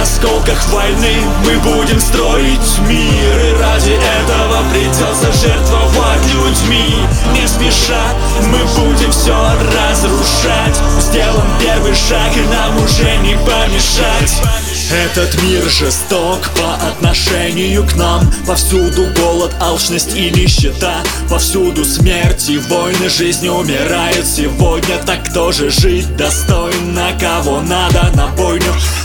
осколках войны мы будем строить мир И ради этого придется жертвовать людьми. Не спеша мы будем все разрушать. Сделаем первый шаг и нам уже не помешать. Этот мир жесток по отношению к нам. Повсюду голод, алчность и нищета. Повсюду смерть и войны, жизни умирают сегодня Так кто же жить. Достойно, кого надо на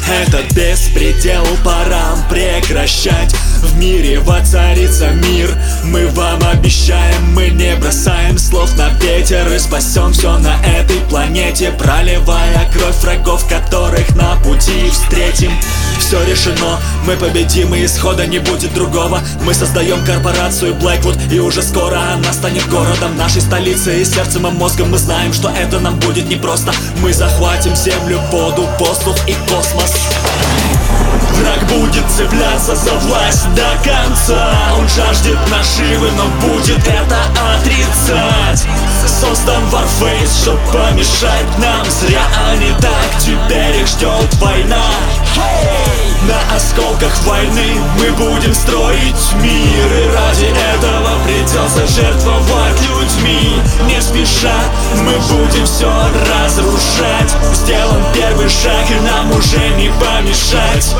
Этот беспредел пора прекращать. В мире воцарится мир, мы вам обещаем Мы не бросаем слов на ветер и спасем все на этой планете. Проливая кровь врагов, которых пути встретим. Все решено, мы победим и исхода не будет другого. Мы создаем корпорацию Blackwood и уже скоро она станет городом Нашей столицей и сердцем и мозгом мы знаем, что это нам будет непросто. Мы захватим землю, воду, воздух и космос. Враг будет цепляться за власть до конца. Он жаждет наживы, но будет это отрицать. Создан Warface, чтоб помешать нам Зря они так, теперь рамках войны мы будем строить мир И ради этого придется жертвовать людьми. Не спеша мы будем все разрушать. Сделан первый шаг и нам уже не помешать.